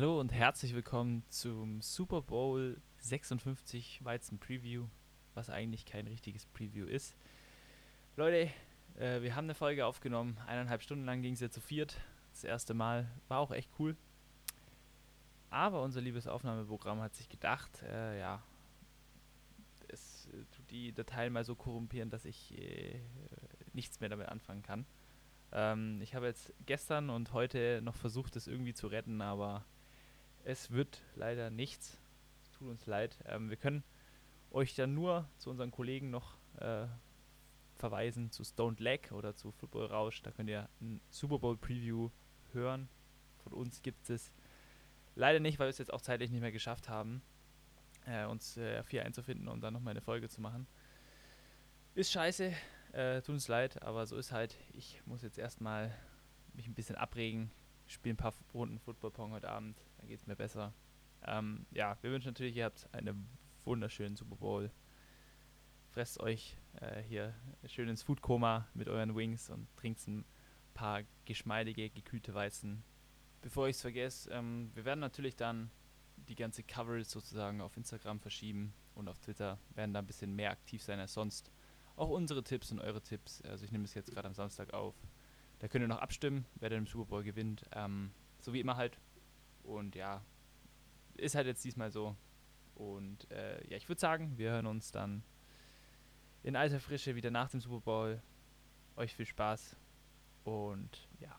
Hallo und herzlich willkommen zum Super Bowl 56 Weizen Preview, was eigentlich kein richtiges Preview ist. Leute, äh, wir haben eine Folge aufgenommen, eineinhalb Stunden lang ging es ja zu viert, das erste Mal, war auch echt cool. Aber unser liebes Aufnahmeprogramm hat sich gedacht, äh, ja, es äh, tut die Dateien mal so korrumpieren, dass ich äh, nichts mehr damit anfangen kann. Ähm, ich habe jetzt gestern und heute noch versucht, das irgendwie zu retten, aber es wird leider nichts. Es tut uns leid. Ähm, wir können euch dann nur zu unseren Kollegen noch äh, verweisen, zu Stoned Leg oder zu Football Rausch. Da könnt ihr ein Super Bowl Preview hören. Von uns gibt es leider nicht, weil wir es jetzt auch zeitlich nicht mehr geschafft haben, äh, uns äh, viel einzufinden und dann nochmal eine Folge zu machen. Ist scheiße, äh, tut uns leid, aber so ist halt. Ich muss jetzt erstmal mich ein bisschen abregen, spiele ein paar Runden Football Pong heute Abend, dann geht es mir besser. Ähm, ja, wir wünschen natürlich, ihr habt einen wunderschönen Super Bowl. Fresst euch äh, hier schön ins Foodkoma mit euren Wings und trinkt ein paar geschmeidige, gekühlte Weizen. Bevor ich es vergesse, ähm, wir werden natürlich dann die ganze Coverage sozusagen auf Instagram verschieben und auf Twitter werden da ein bisschen mehr aktiv sein als sonst. Auch unsere Tipps und eure Tipps. Also ich nehme es jetzt gerade am Samstag auf. Da könnt ihr noch abstimmen, wer denn im Super Bowl gewinnt. Ähm, so wie immer halt. Und ja, ist halt jetzt diesmal so. Und äh, ja, ich würde sagen, wir hören uns dann in alter Frische wieder nach dem Super Bowl. Euch viel Spaß und ja.